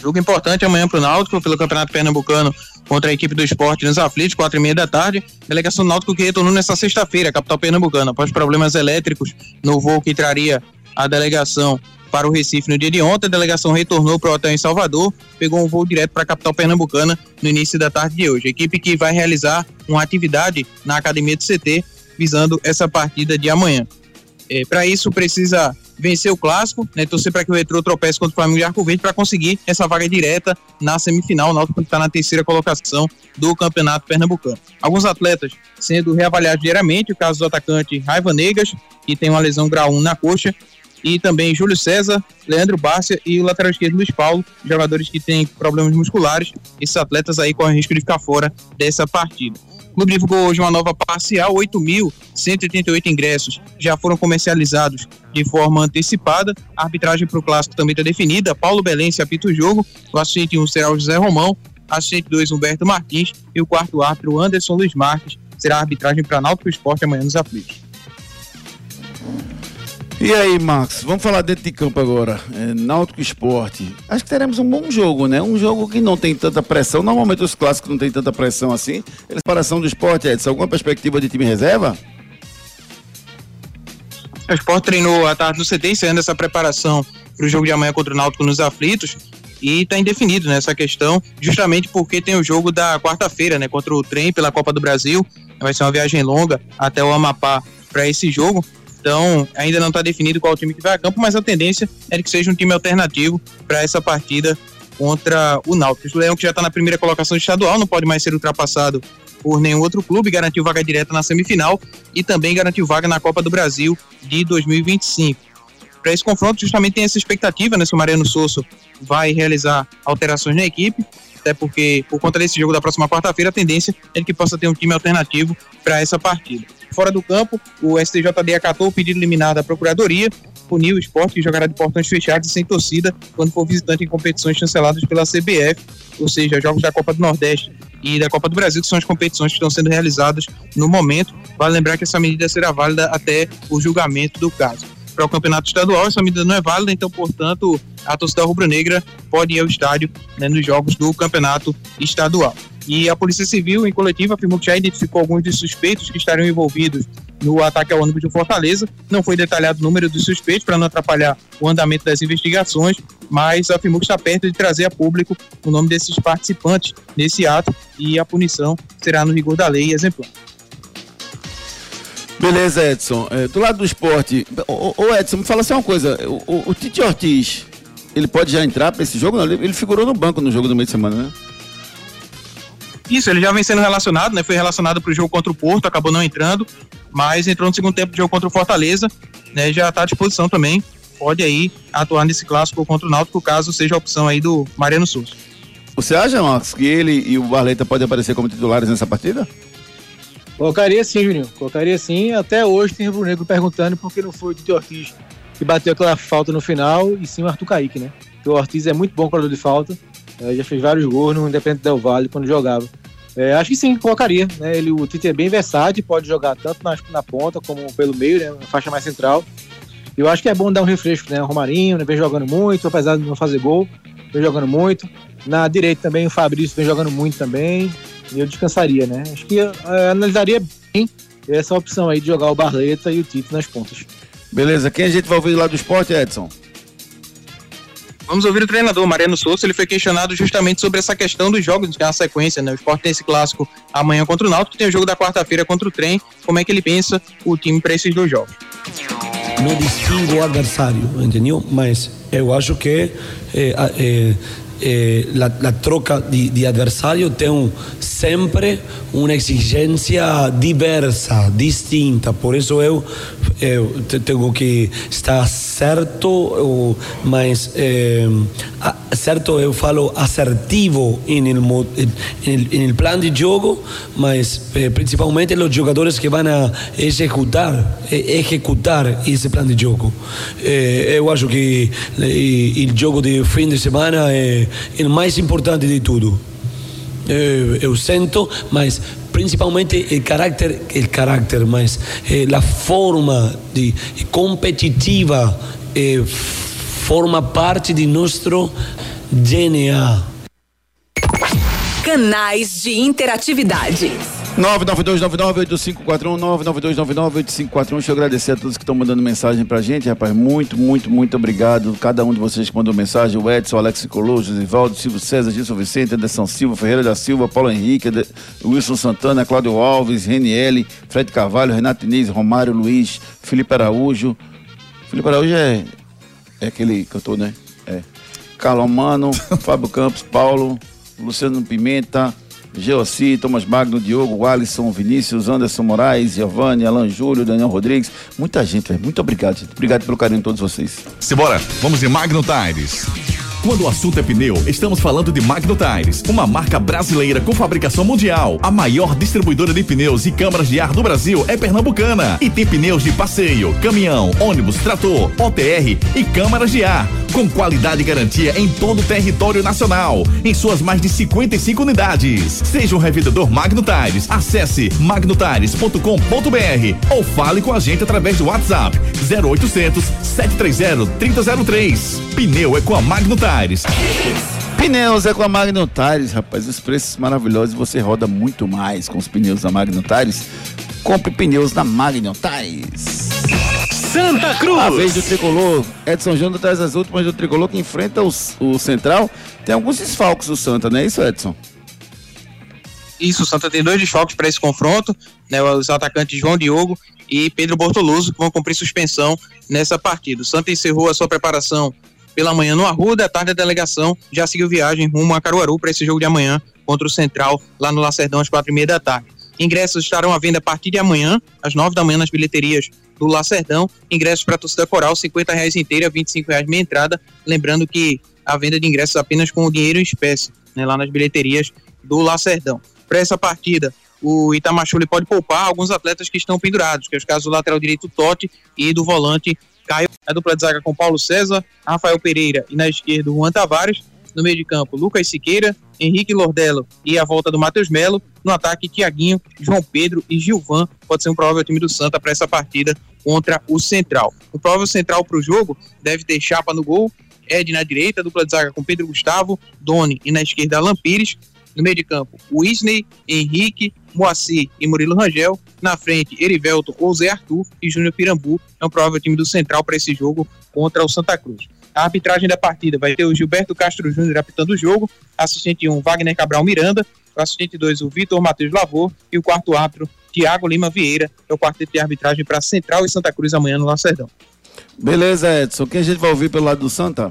Jogo importante amanhã pro Náutico pelo Campeonato Pernambucano contra a equipe do esporte nos aflitos, quatro e meia da tarde. Delegação Náutico que retornou nessa sexta-feira, capital pernambucana, após problemas elétricos no voo que traria a delegação para o Recife no dia de ontem. A delegação retornou para o hotel em Salvador, pegou um voo direto para a capital pernambucana no início da tarde de hoje. A equipe que vai realizar uma atividade na academia do CT visando essa partida de amanhã. É, para isso precisa vencer o clássico, né, torcer para que o Retrô tropece contra o Flamengo de Arco Verde para conseguir essa vaga direta na semifinal. O Náutico está na terceira colocação do Campeonato Pernambucano. Alguns atletas sendo reavaliados diariamente, o caso do atacante Raiva Negas, que tem uma lesão grau 1 na coxa, e também Júlio César, Leandro Bárcia e o lateral esquerdo Luiz Paulo, jogadores que têm problemas musculares. Esses atletas aí correm risco de ficar fora dessa partida. O clube divulgou hoje uma nova parcial, 8.188 ingressos já foram comercializados de forma antecipada. A arbitragem para o clássico também está definida. Paulo Belense apita o jogo, o assistente 1 será o José Romão, assistente 2 Humberto Martins e o quarto árbitro Anderson Luiz Marques será a arbitragem para Náutico Esporte amanhã nos aflitos. E aí, Max, vamos falar dentro de campo agora. É, Náutico Esporte. Acho que teremos um bom jogo, né? Um jogo que não tem tanta pressão. Normalmente os clássicos não tem tanta pressão assim. Preparação do esporte, Edson, alguma perspectiva de time reserva? O esporte treinou à tarde no CT, encerrando essa preparação para o jogo de amanhã contra o Náutico nos aflitos. E está indefinido nessa questão, justamente porque tem o jogo da quarta-feira, né? Contra o trem pela Copa do Brasil. Vai ser uma viagem longa até o Amapá para esse jogo. Então, ainda não está definido qual time que vai a campo, mas a tendência é que seja um time alternativo para essa partida contra o Náutico. O Leão, que já está na primeira colocação estadual, não pode mais ser ultrapassado por nenhum outro clube, garantiu vaga direta na semifinal e também garantiu vaga na Copa do Brasil de 2025. Para esse confronto, justamente tem essa expectativa, né, se o Mariano Sosso vai realizar alterações na equipe, até porque, por conta desse jogo da próxima quarta-feira, a tendência é que possa ter um time alternativo para essa partida. Fora do campo, o STJD acatou o pedido liminar da Procuradoria, puniu o esporte que jogará de portões fechados e sem torcida quando for visitante em competições chanceladas pela CBF, ou seja, jogos da Copa do Nordeste e da Copa do Brasil, que são as competições que estão sendo realizadas no momento. Vale lembrar que essa medida será válida até o julgamento do caso. Para o campeonato estadual, essa medida não é válida, então, portanto, a torcida rubro-negra pode ir ao estádio né, nos jogos do campeonato estadual. E a Polícia Civil, em coletiva, afirmou que já identificou alguns dos suspeitos que estariam envolvidos no ataque ao ônibus de Fortaleza. Não foi detalhado o número dos suspeitos para não atrapalhar o andamento das investigações, mas afirmou que está perto de trazer a público o nome desses participantes nesse ato e a punição será no rigor da lei exemplar. Beleza, Edson. É, do lado do esporte, ô, ô Edson, me fala assim uma coisa. O, o, o Tite Ortiz, ele pode já entrar para esse jogo? Não, ele, ele figurou no banco no jogo do meio de semana, né? Isso, ele já vem sendo relacionado, né? Foi relacionado para o jogo contra o Porto, acabou não entrando, mas entrou no segundo tempo do jogo contra o Fortaleza, né? Já está à disposição também. Pode aí atuar nesse clássico contra o Náutico, caso seja a opção aí do Mariano Souza. Você acha, Marcos, que ele e o Barleta podem aparecer como titulares nessa partida? Colocaria sim, Juninho. Colocaria sim. Até hoje tem o Negro perguntando por que não foi o Tito Ortiz que bateu aquela falta no final e sim o Arthur Kaique, né? Porque o Ortiz é muito bom cobrador de falta é, já fez vários gols no Independente Del Vale quando jogava. É, acho que sim, colocaria. Né? Ele, o Tite é bem versátil, pode jogar tanto na, na ponta como pelo meio, né? na faixa mais central. Eu acho que é bom dar um refresco, né? O Romarinho né? vem jogando muito, apesar de não fazer gol, vem jogando muito. Na direita também o Fabrício vem jogando muito também. Eu descansaria, né? Acho que é, analisaria bem essa opção aí de jogar o Barleta e o Tite nas pontas. Beleza, quem a gente vai ouvir lá do esporte, Edson? Vamos ouvir o treinador Mariano Souza, ele foi questionado justamente sobre essa questão dos jogos, que é uma sequência, né? O Sport tem esse clássico amanhã contra o Náutico, tem o jogo da quarta-feira contra o Trem. Como é que ele pensa o time para esses dois jogos? Não distingo o adversário, entendeu? Mas eu acho que é, é, eh, la, la, troca de, de, adversário tem sempre uma exigência diversa, distinta. Por isso eu, eu tenho que estar certo, mas eh, certo eu falo assertivo no plano de jogo, mas eh, principalmente os jogadores que vão executar, executar esse plano de jogo. Eh, eu acho que o jogo de fim de semana é o mais importante de tudo. Eu, eu sinto, mas principalmente o caráter, o caráter, mas eh, forma de competitiva eh, forma parte de nosso DNA. Canais de interatividade. 992998541, 992998541. Deixa eu agradecer a todos que estão mandando mensagem pra gente, rapaz. Muito, muito, muito obrigado. Cada um de vocês que mandou mensagem: o Edson, o Alex Colô, Josivaldo, Silvio César, Gilson Vicente, Anderson Silva, Ferreira da Silva, Paulo Henrique, Wilson Santana, Cláudio Alves, Reniele, Fred Carvalho, Renato Inês, Romário Luiz, Felipe Araújo. Felipe Araújo é, é aquele cantor, né? É. Calomano, [laughs] Fábio Campos, Paulo, Luciano Pimenta, Geossi, Thomas Magno, Diogo, Alisson, Vinícius, Anderson Moraes, Giovanni, Alan Júlio, Daniel Rodrigues. Muita gente, velho. Muito obrigado, gente. Obrigado pelo carinho de todos vocês. Simbora, vamos de Magno Tires. Quando o assunto é pneu, estamos falando de Magno Tires, uma marca brasileira com fabricação mundial. A maior distribuidora de pneus e câmaras de ar do Brasil é pernambucana e tem pneus de passeio, caminhão, ônibus, trator, OTR e câmaras de ar, com qualidade e garantia em todo o território nacional, em suas mais de 55 unidades. Seja um revendedor Magno Tires, acesse magnotires.com.br ou fale com a gente através do WhatsApp 0800 730 3003. Pneu é com a Magno Tires. Pneus é com a Magno Tires, rapaz. Os preços maravilhosos. Você roda muito mais com os pneus da Magno Tires. Compre pneus na Magno Tires. Santa Cruz. A vez do tricolor. Edson Júnior traz as últimas do tricolor que enfrenta os- o Central. Tem alguns desfalques do Santa, não é isso, Edson? Isso, o Santa tem dois desfalques para esse confronto, né, os atacantes João Diogo e Pedro Bortoluso, que vão cumprir suspensão nessa partida. O Santa encerrou a sua preparação pela manhã no Arruda, à tarde a delegação já seguiu viagem rumo a Caruaru para esse jogo de amanhã contra o Central, lá no Lacerdão, às quatro e meia da tarde. Ingressos estarão à venda a partir de amanhã, às nove da manhã, nas bilheterias do Lacerdão. Ingressos para a torcida coral, 50 reais inteira, 25 reais meia entrada. Lembrando que a venda de ingressos apenas com o dinheiro em espécie, né, lá nas bilheterias do Lacerdão. Para essa partida, o Itamachule pode poupar alguns atletas que estão pendurados, que é os casos do lateral direito Totti e do volante Caio. A dupla de zaga com Paulo César, Rafael Pereira e na esquerda Juan Tavares. No meio de campo, Lucas Siqueira, Henrique Lordello e a volta do Matheus Melo. No ataque, Tiaguinho, João Pedro e Gilvan. Pode ser um provável time do Santa para essa partida contra o Central. O provável Central para o jogo deve ter Chapa no gol, Ed na direita, dupla de zaga com Pedro Gustavo, Doni e na esquerda Alan. No meio de campo, Wisney, Henrique, Moacir e Murilo Rangel. Na frente, Erivelton ou Zé Arthur e Júnior Pirambu. É um provável time do Central para esse jogo contra o Santa Cruz. A arbitragem da partida vai ter o Gilberto Castro Júnior apitando o jogo, assistente 1, Wagner Cabral Miranda, o assistente 2, o Vitor Matheus Lavor e o quarto árbitro, Tiago Lima Vieira, é o quarteto de arbitragem para Central e Santa Cruz amanhã no Lacerdão. Beleza, Edson. Quem a gente vai ouvir pelo lado do Santa?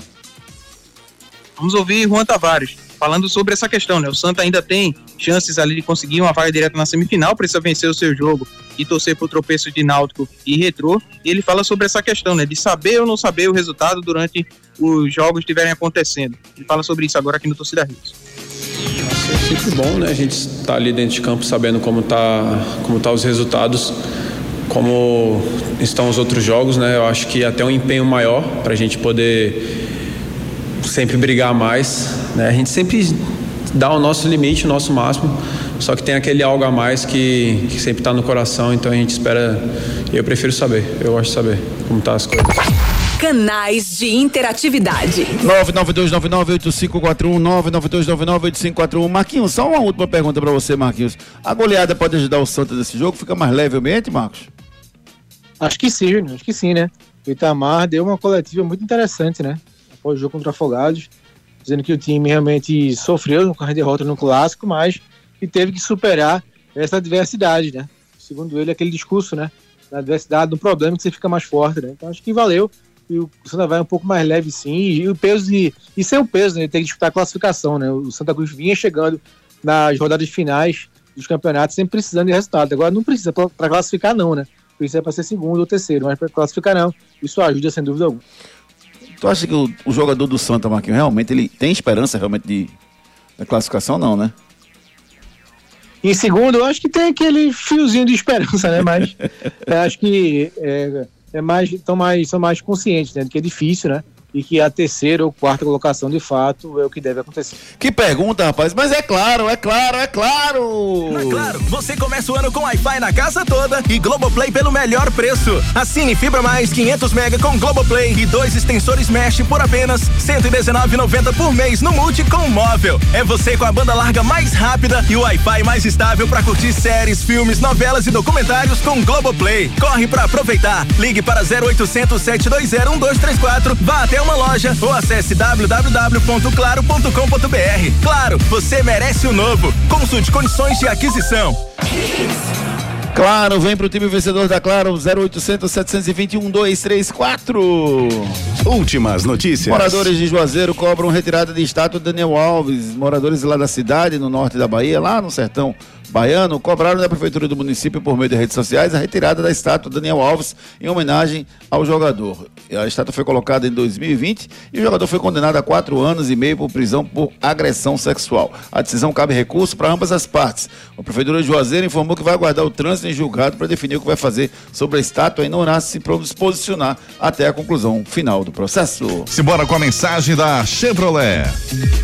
Vamos ouvir Juan Tavares falando sobre essa questão, né? O Santa ainda tem chances ali de conseguir uma vaga direta na semifinal, precisa vencer o seu jogo e torcer pro tropeço de Náutico e Retrô. E ele fala sobre essa questão, né? De saber ou não saber o resultado durante os jogos estiverem acontecendo. Ele fala sobre isso agora aqui no Torcida Rios. É sempre bom, né? A gente estar ali dentro de campo sabendo como tá, como tá os resultados, como estão os outros jogos, né? Eu acho que até um empenho maior para a gente poder sempre brigar mais, né? A gente sempre dá o nosso limite, o nosso máximo, só que tem aquele algo a mais que, que sempre está no coração, então a gente espera. Eu prefiro saber, eu gosto de saber como tá as coisas. Canais de interatividade. 992998541, 992998541. Marquinhos, só uma última pergunta pra você, Marquinhos. A goleada pode ajudar o Santa nesse jogo? Fica mais leve o ambiente, Marcos? Acho que sim, acho que sim, né? O Itamar deu uma coletiva muito interessante, né? O jogo contra Afogados, dizendo que o time realmente sofreu com a derrota no clássico, mas que teve que superar essa adversidade, né? Segundo ele, aquele discurso, né? Da adversidade, do problema que você fica mais forte, né? Então acho que valeu. E o Santa vai um pouco mais leve, sim. E o peso de. E sem o peso, né? Ele tem que disputar a classificação, né? O Santa Cruz vinha chegando nas rodadas finais dos campeonatos, sempre precisando de resultado. Agora não precisa para classificar, não, né? Precisa para ser segundo ou terceiro, mas para classificar, não. Isso ajuda, sem dúvida alguma. Tu acha que o, o jogador do Santa, Marquinhos, realmente ele tem esperança realmente de da classificação, não, né? Em segundo, eu acho que tem aquele fiozinho de esperança, né? Mas eu [laughs] acho que é, é mais, tão mais, são mais conscientes, né? Que é difícil, né? E que a terceira ou quarta colocação de fato é o que deve acontecer. Que pergunta, rapaz, mas é claro, é claro, é claro. Na Claro, você começa o ano com Wi-Fi na casa toda e Globoplay pelo melhor preço. Assine Fibra Mais 500 mega com Globoplay e dois extensores Mesh por apenas 119,90 por mês no Multi com móvel. É você com a banda larga mais rápida e o Wi-Fi mais estável para curtir séries, filmes, novelas e documentários com Globoplay. Corre para aproveitar. Ligue para 0800 720 1234, vá até uma loja ou acesse www.claro.com.br. Claro, você merece o novo. Consulte condições de aquisição. Claro, vem pro time vencedor da Claro, 0800 721 1234. Últimas notícias. Moradores de Juazeiro cobram retirada de estátua de Daniel Alves. Moradores lá da cidade, no norte da Bahia, lá no sertão baiano, cobraram da prefeitura do município por meio de redes sociais a retirada da estátua Daniel Alves em homenagem ao jogador. A estátua foi colocada em 2020 e o jogador foi condenado a quatro anos e meio por prisão por agressão sexual. A decisão cabe recurso para ambas as partes. A prefeitura de Juazeiro informou que vai aguardar o trânsito em julgado para definir o que vai fazer sobre a estátua e não irá se posicionar até a conclusão final do processo. Simbora com a mensagem da Chevrolet.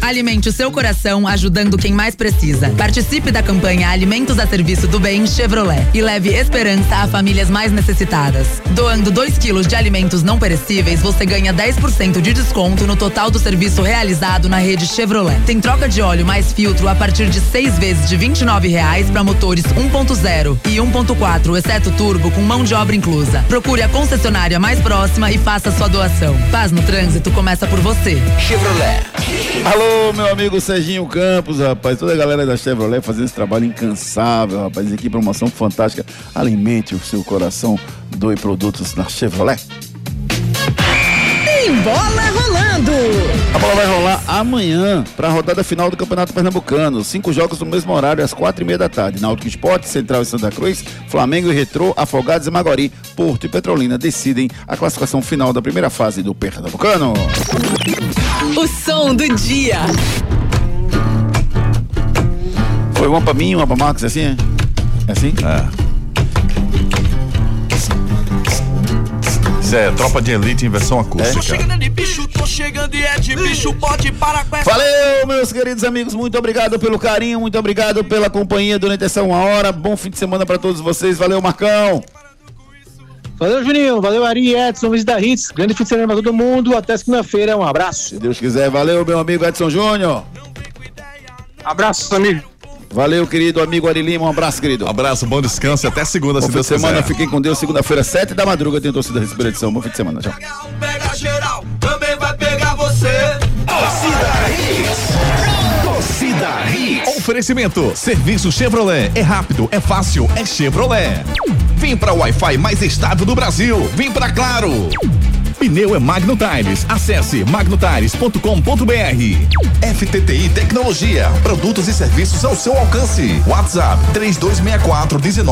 Alimente o seu coração ajudando quem mais precisa. Participe da campanha Alimentos a Serviço do Bem Chevrolet e leve esperança a famílias mais necessitadas. Doando 2 quilos de alimentos não perecíveis, você ganha 10% de desconto no total do serviço realizado na rede Chevrolet. Tem troca de óleo mais filtro a partir de seis vezes de 29 reais para motores 1.0 e 1.4, exceto turbo, com mão de obra inclusa. Procure a concessionária mais próxima e faça sua doação. Paz no trânsito começa por você. Chevrolet. Alô, meu amigo Serginho Campos, rapaz. Toda a galera da Chevrolet fazendo esse trabalho incansável, rapaz. Aqui, promoção fantástica. Alimente o seu coração. Doe produtos na Chevrolet. Tem bola rolando. A bola vai rolar amanhã para a rodada final do Campeonato Pernambucano. Cinco jogos no mesmo horário, às quatro e meia da tarde. Náutico Esporte, Central e Santa Cruz, Flamengo e Retrô, Afogados e Maguari, Porto e Petrolina decidem a classificação final da primeira fase do Pernambucano. O som do dia. Foi uma pra mim, uma pra Marcos, é assim? É, é assim? É. Isso é tropa de elite em versão acústica. de bicho, tô chegando e é de bicho, pode parar com essa. Valeu, meus queridos amigos, muito obrigado pelo carinho, muito obrigado pela companhia durante essa uma hora. Bom fim de semana para todos vocês. Valeu, Marcão. Valeu, Juninho. Valeu, Ari, Edson, Luiz da Hits. Grande fim de semana pra todo mundo. Até segunda-feira. Um abraço. Se Deus quiser. Valeu, meu amigo Edson Júnior. Abraço, amigo. Valeu, querido amigo Ari Lima. Um abraço, querido. Abraço, bom descanso e até segunda, Bom se Deus semana, quiser. fiquem com Deus. Segunda-feira, sete da madruga, tem torcida Respiração. Bom fim de semana, tchau. Pega geral, também vai pegar você. Torcida Hits. Oferecimento. Serviço Chevrolet. É rápido, é fácil, é Chevrolet. Vem pra Wi-Fi mais estável do Brasil. Vem pra Claro. Pneu é Magno Tires. Acesse magnotires.com.br. FTTI Tecnologia. Produtos e serviços ao seu alcance. WhatsApp 3264 19